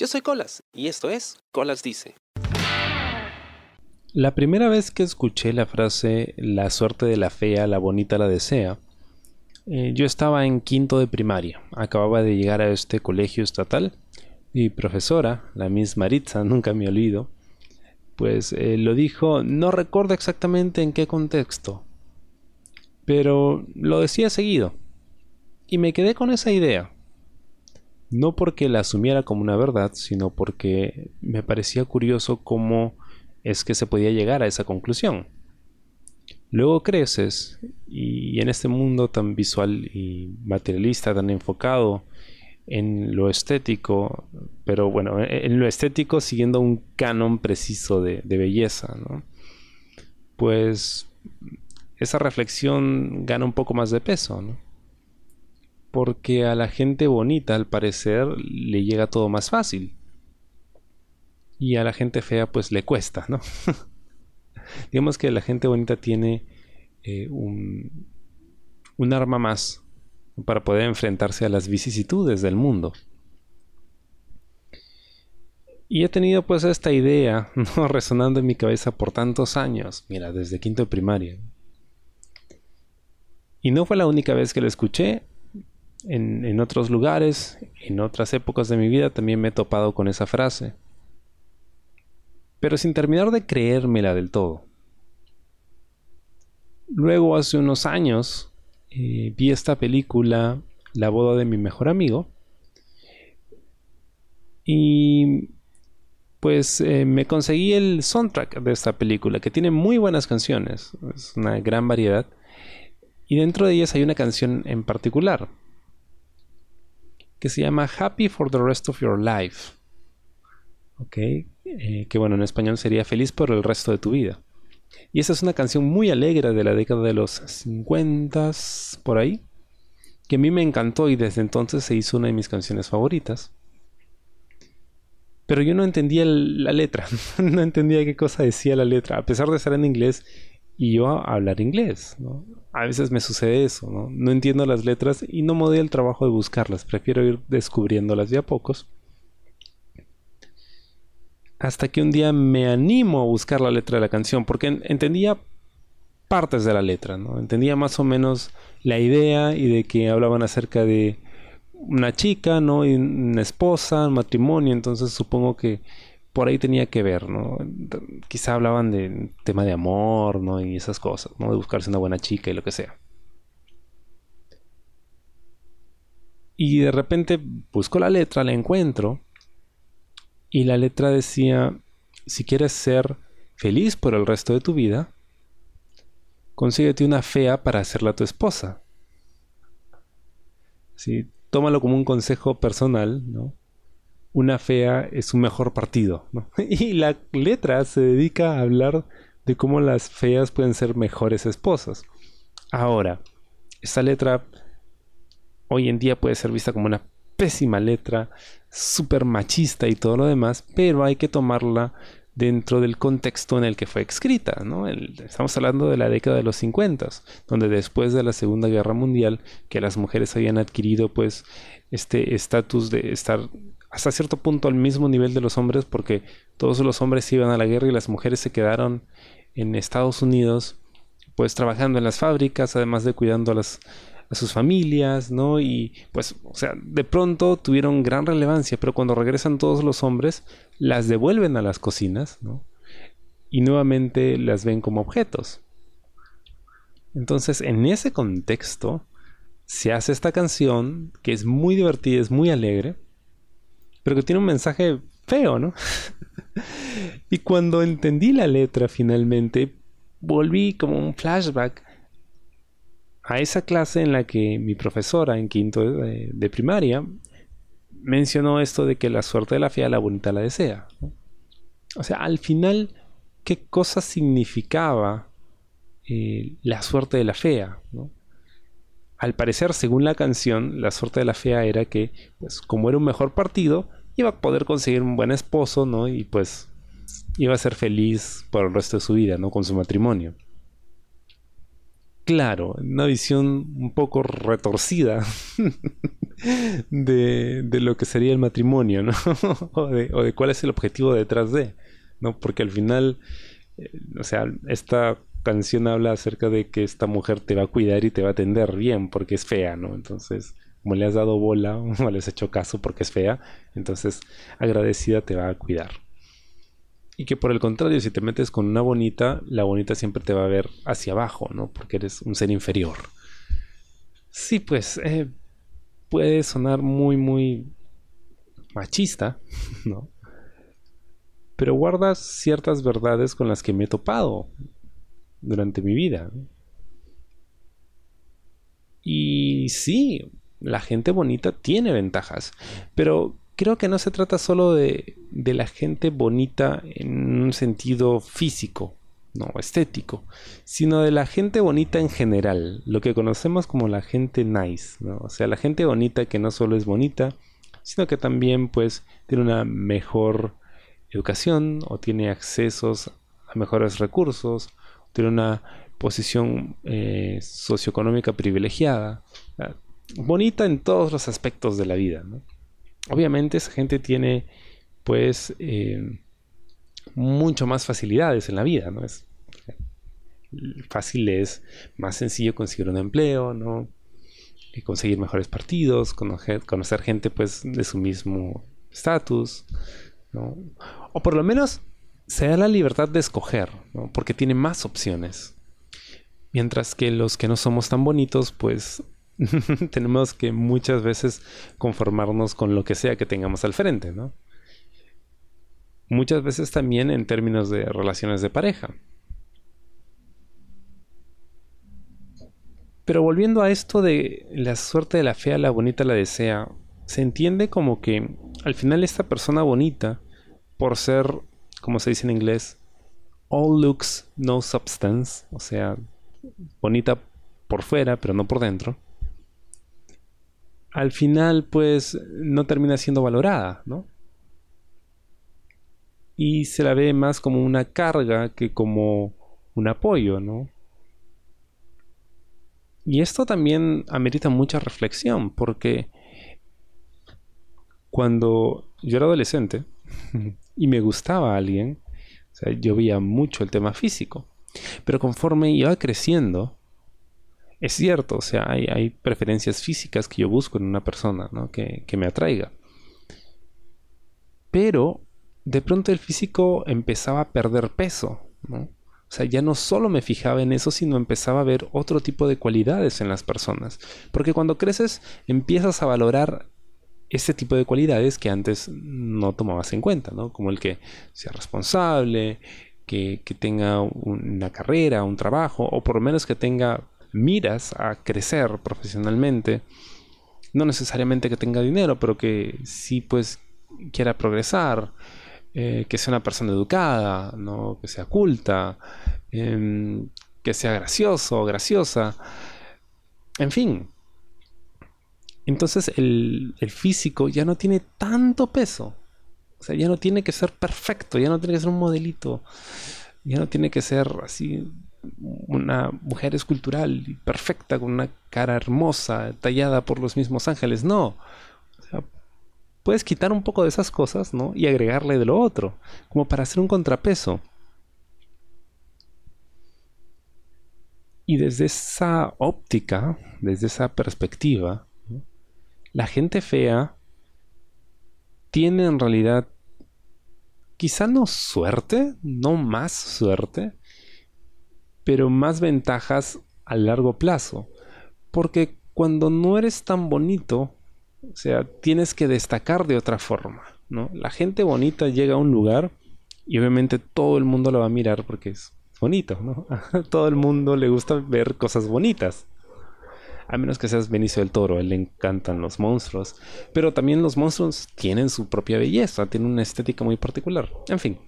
Yo soy Colas y esto es Colas Dice. La primera vez que escuché la frase la suerte de la fea, la bonita la desea, eh, yo estaba en quinto de primaria. Acababa de llegar a este colegio estatal. Mi profesora, la Miss Maritza, nunca me olvido, pues eh, lo dijo, no recuerdo exactamente en qué contexto, pero lo decía seguido. Y me quedé con esa idea. No porque la asumiera como una verdad, sino porque me parecía curioso cómo es que se podía llegar a esa conclusión. Luego creces y en este mundo tan visual y materialista, tan enfocado en lo estético, pero bueno, en lo estético siguiendo un canon preciso de, belleza, ¿no? Pues esa reflexión gana un poco más de peso, ¿no? Porque a la gente bonita, al parecer, le llega todo más fácil. Y a la gente fea, pues le cuesta, ¿no? Digamos que la gente bonita tiene eh, un, un arma más para poder enfrentarse a las vicisitudes del mundo. Y he tenido pues esta idea ¿no? resonando en mi cabeza por tantos años, mira, desde quinto de primaria. Y no fue la única vez que lo escuché. En, otros lugares, en otras épocas de mi vida, también me he topado con esa frase. Pero sin terminar de creérmela del todo. Luego, hace unos años, eh, vi esta película, La boda de mi mejor amigo. Y pues eh, me conseguí el soundtrack de esta película, que tiene muy buenas canciones, es una gran variedad. Y dentro de ellas hay una canción en particular, que se llama Happy for the Rest of Your Life. Ok, eh, que bueno, en español sería Feliz por el resto de tu vida. Y esa es una canción muy alegre de la década de los 50 por ahí, que a mí me encantó y desde entonces se hizo una de mis canciones favoritas. Pero yo no entendía la letra, no entendía qué cosa decía la letra, a pesar de estar en inglés y yo hablar inglés. A veces me sucede eso, ¿no? no entiendo las letras y no me doy el trabajo de buscarlas, prefiero ir descubriéndolas de a pocos hasta que un día me animo a buscar la letra de la canción, porque entendía partes de la letra, ¿no? Entendía más o menos la idea y de que hablaban acerca de una chica, ¿no? Y una esposa, un matrimonio, entonces supongo que por ahí tenía que ver, ¿no? Quizá hablaban de tema de amor, ¿no? Y esas cosas, ¿no? De buscarse una buena chica y lo que sea. Y de repente busco la letra, la encuentro y la letra decía, si quieres ser feliz por el resto de tu vida, consíguete una fea para hacerla tu esposa. Sí, tómalo como un consejo personal, ¿no? Una fea es un mejor partido, Y la letra se dedica a hablar de cómo las feas pueden ser mejores esposas. Ahora, esta letra hoy en día puede ser vista como una pésima letra, súper machista y todo lo demás, pero hay que tomarla dentro del contexto en el que fue escrita, ¿no? estamos hablando de la década de los 50, donde después de la Segunda Guerra Mundial, que las mujeres habían adquirido pues este estatus de estar hasta cierto punto al mismo nivel de los hombres, porque todos los hombres iban a la guerra y las mujeres se quedaron en Estados Unidos, pues trabajando en las fábricas, además de cuidando a sus familias, ¿no? Y pues, o sea, de pronto tuvieron gran relevancia, pero cuando regresan todos los hombres, las devuelven a las cocinas, ¿no? Y nuevamente las ven como objetos. Entonces, en ese contexto, se hace esta canción que es muy divertida, es muy alegre, pero que tiene un mensaje feo, ¿no? y cuando entendí la letra finalmente, volví como un flashback a esa clase en la que mi profesora en quinto de, primaria mencionó esto de que la suerte de la fea la bonita la desea. O sea, al final, ¿qué cosa significaba eh, la suerte de la fea? Al parecer, según la canción, la suerte de la fea era que, pues, como era un mejor partido, iba a poder conseguir un buen esposo, ¿no? Y pues iba a ser feliz por el resto de su vida, ¿no? Con su matrimonio. claro, una visión un poco retorcida de, de, lo que sería el matrimonio, ¿no? o, de, cuál es el objetivo detrás de, ¿no? Porque al final, eh, o sea, esta canción habla acerca de que esta mujer te va a cuidar y te va a atender bien porque es fea, ¿no? Entonces, como le has dado bola o le has hecho caso porque es fea, entonces agradecida te va a cuidar. Y que por el contrario, si te metes con una bonita, la bonita siempre te va a ver hacia abajo, ¿no? Porque eres un ser inferior. Sí, pues eh, puede sonar muy, muy machista, ¿no? Pero guarda ciertas verdades con las que me he topado durante mi vida. Y sí, la gente bonita tiene ventajas, pero creo que no se trata solo de, de la gente bonita en un sentido físico, no estético, sino de la gente bonita en general, lo que conocemos como la gente nice, ¿no? o sea, la gente bonita que no solo es bonita, sino que también pues tiene una mejor educación o tiene accesos a mejores recursos tiene una posición eh, socioeconómica privilegiada, bonita en todos los aspectos de la vida. Obviamente esa gente tiene pues eh, mucho más facilidades en la vida, ¿no? Es fácil es más sencillo conseguir un empleo, ¿no? Conseguir mejores partidos, conocer, conocer gente pues de su mismo estatus, ¿no? O por lo menos se da la libertad de escoger, porque tiene más opciones. Mientras que los que no somos tan bonitos, pues tenemos que muchas veces conformarnos con lo que sea que tengamos al frente, ¿no? Muchas veces también en términos de relaciones de pareja. Pero volviendo a esto de la suerte de la fea, la bonita la desea, se entiende como que al final esta persona bonita, por ser como se dice en inglés, all looks, no substance, o sea, bonita por fuera, pero no por dentro, al final pues no termina siendo valorada, ¿no? Y se la ve más como una carga que como un apoyo, ¿no? Y esto también amerita mucha reflexión, porque cuando yo era adolescente, y me gustaba a alguien, o sea, yo veía mucho el tema físico. Pero conforme iba creciendo, es cierto, o sea, hay, preferencias físicas que yo busco en una persona, ¿no? Que, que me atraiga. Pero de pronto el físico empezaba a perder peso, ¿no? O sea, ya no solo me fijaba en eso, sino empezaba a ver otro tipo de cualidades en las personas. Porque cuando creces empiezas a valorar ese tipo de cualidades que antes no tomabas en cuenta, ¿no? Como el que sea responsable, que, tenga una carrera, un trabajo, o por lo menos que tenga miras a crecer profesionalmente. No necesariamente que tenga dinero, pero que sí pues quiera progresar, eh, que sea una persona educada, ¿no? que sea culta, em, que sea gracioso, graciosa. En fin, entonces el, físico ya no tiene tanto peso. O sea, ya no tiene que ser perfecto, ya no tiene que ser un modelito, ya no tiene que ser así una mujer escultural y perfecta con una cara hermosa, tallada por los mismos ángeles. No. Puedes quitar un poco de esas cosas, ¿no? Y agregarle de lo otro, como para hacer un contrapeso. Y desde esa óptica, desde esa perspectiva, la gente fea tiene en realidad quizá no suerte, no más suerte, pero más ventajas a largo plazo. Porque cuando no eres tan bonito, o sea, tienes que destacar de otra forma, ¿no? La gente bonita llega a un lugar y obviamente todo el mundo lo va a mirar porque es bonito, ¿no? todo el mundo le gusta ver cosas bonitas a menos que seas Benicio del Toro, a él le encantan los monstruos. Pero también los monstruos tienen su propia belleza, tienen una estética muy particular. En fin.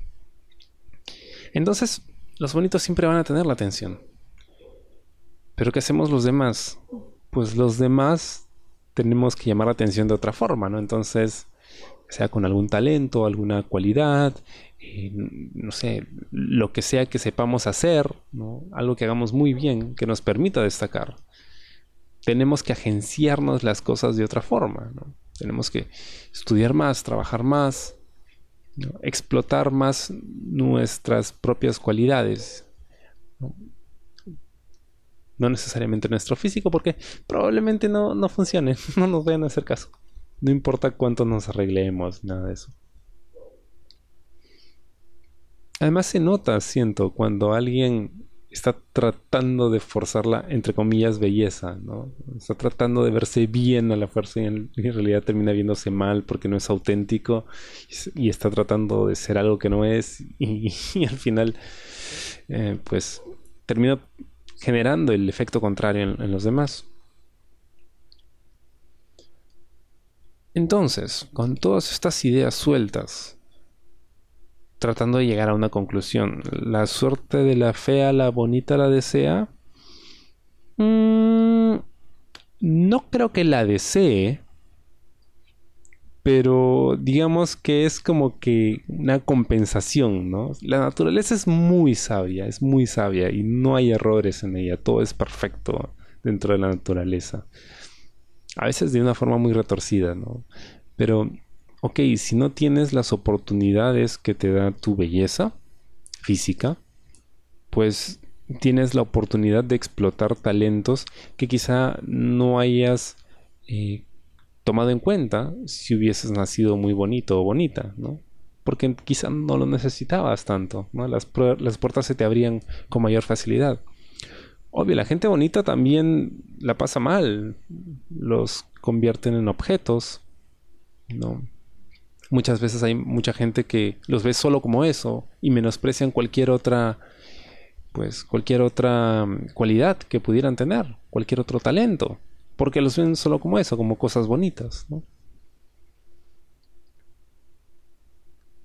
Entonces, los bonitos siempre van a tener la atención. Pero ¿qué hacemos los demás? Pues los demás tenemos que llamar la atención de otra forma, ¿no? Entonces, sea con algún talento, alguna cualidad, eh, no sé, lo que sea que sepamos hacer, algo que hagamos muy bien, que nos permita destacar. Tenemos que agenciarnos las cosas de otra forma. Tenemos que estudiar más, trabajar más, explotar más nuestras propias cualidades. ¿no? necesariamente nuestro físico, porque probablemente no, no funcione, no nos vayan a hacer caso. No importa cuánto nos arreglemos, nada de eso. Además se nota, siento, cuando alguien está tratando de forzar la, entre comillas, belleza, ¿no? Está tratando de verse bien a la fuerza y en, realidad termina viéndose mal porque no es auténtico y, está tratando de ser algo que no es y, al final, eh, pues, termina generando el efecto contrario en los demás. Entonces, con todas estas ideas sueltas, tratando de llegar a una conclusión. ¿La suerte de la fea, la bonita la desea? Mm, no creo que la desee. Pero digamos que es como que una compensación, ¿no? La naturaleza es muy sabia, es muy sabia y no hay errores en ella, todo es perfecto dentro de la naturaleza. A veces de una forma muy retorcida, ¿no? Pero ok, si no tienes las oportunidades que te da tu belleza física, pues tienes la oportunidad de explotar talentos que quizá no hayas eh, tomado en cuenta si hubieses nacido muy bonito o bonita, ¿no? Porque quizá no lo necesitabas tanto, ¿no? Las, las puertas se te abrían con mayor facilidad. Obvio, la gente bonita también la pasa mal, los convierten en objetos, ¿no? Muchas veces hay mucha gente que los ve solo como eso y menosprecian cualquier otra pues cualquier otra mm, cualidad que pudieran tener, cualquier otro talento, porque los ven solo como eso, como cosas bonitas,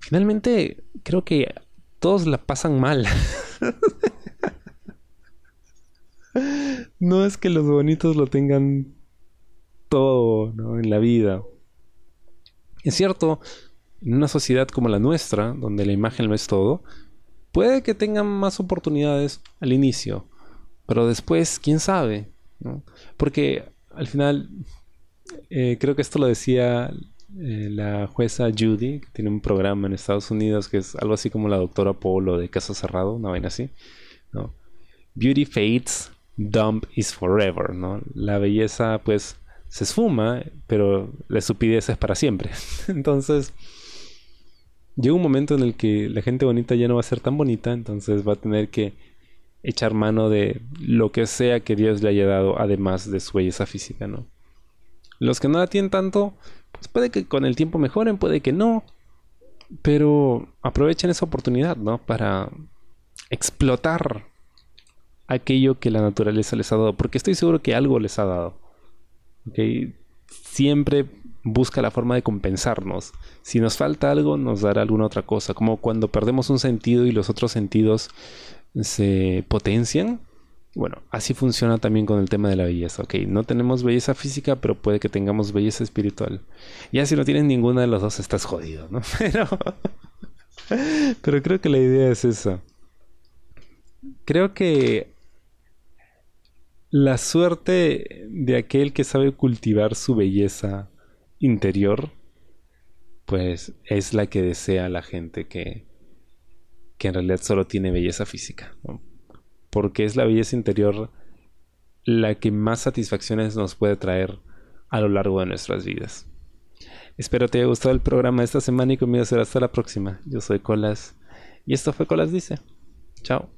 Finalmente, creo que todos la pasan mal. no es que los bonitos lo tengan todo en la vida. Es cierto, en una sociedad como la nuestra, donde la imagen lo es todo, puede que tengan más oportunidades al inicio, pero después, quién sabe, Porque al final, eh, creo que esto lo decía eh, la jueza Judy, que tiene un programa en Estados Unidos que es algo así como la doctora Polo de Caso Cerrado, una vaina así, ¿no? Beauty fades, dump is forever, ¿no? La belleza, pues, se esfuma, pero la estupidez es para siempre. entonces, llega un momento en el que la gente bonita ya no va a ser tan bonita, entonces va a tener que echar mano de lo que sea que Dios le haya dado, además de su belleza física, ¿no? Los que no la tienen tanto, pues puede que con el tiempo mejoren, puede que no, pero aprovechen esa oportunidad, ¿no? Para explotar aquello que la naturaleza les ha dado, porque estoy seguro que algo les ha dado. Siempre busca la forma de compensarnos. Si nos falta algo, nos dará alguna otra cosa. Como cuando perdemos un sentido y los otros sentidos se potencian. Bueno, así funciona también con el tema de la belleza. Ok, no tenemos belleza física, pero puede que tengamos belleza espiritual. Ya si no tienes ninguna de los dos, estás jodido, ¿no? Pero, pero creo que la idea es esa. Creo que la suerte de aquel que sabe cultivar su belleza interior, pues es la que desea la gente que, que en realidad solo tiene belleza física. Porque es la belleza interior la que más satisfacciones nos puede traer a lo largo de nuestras vidas. Espero te haya gustado el programa de esta semana y conmigo será hasta la próxima. Yo soy Colas y esto fue Colas Dice. Chao.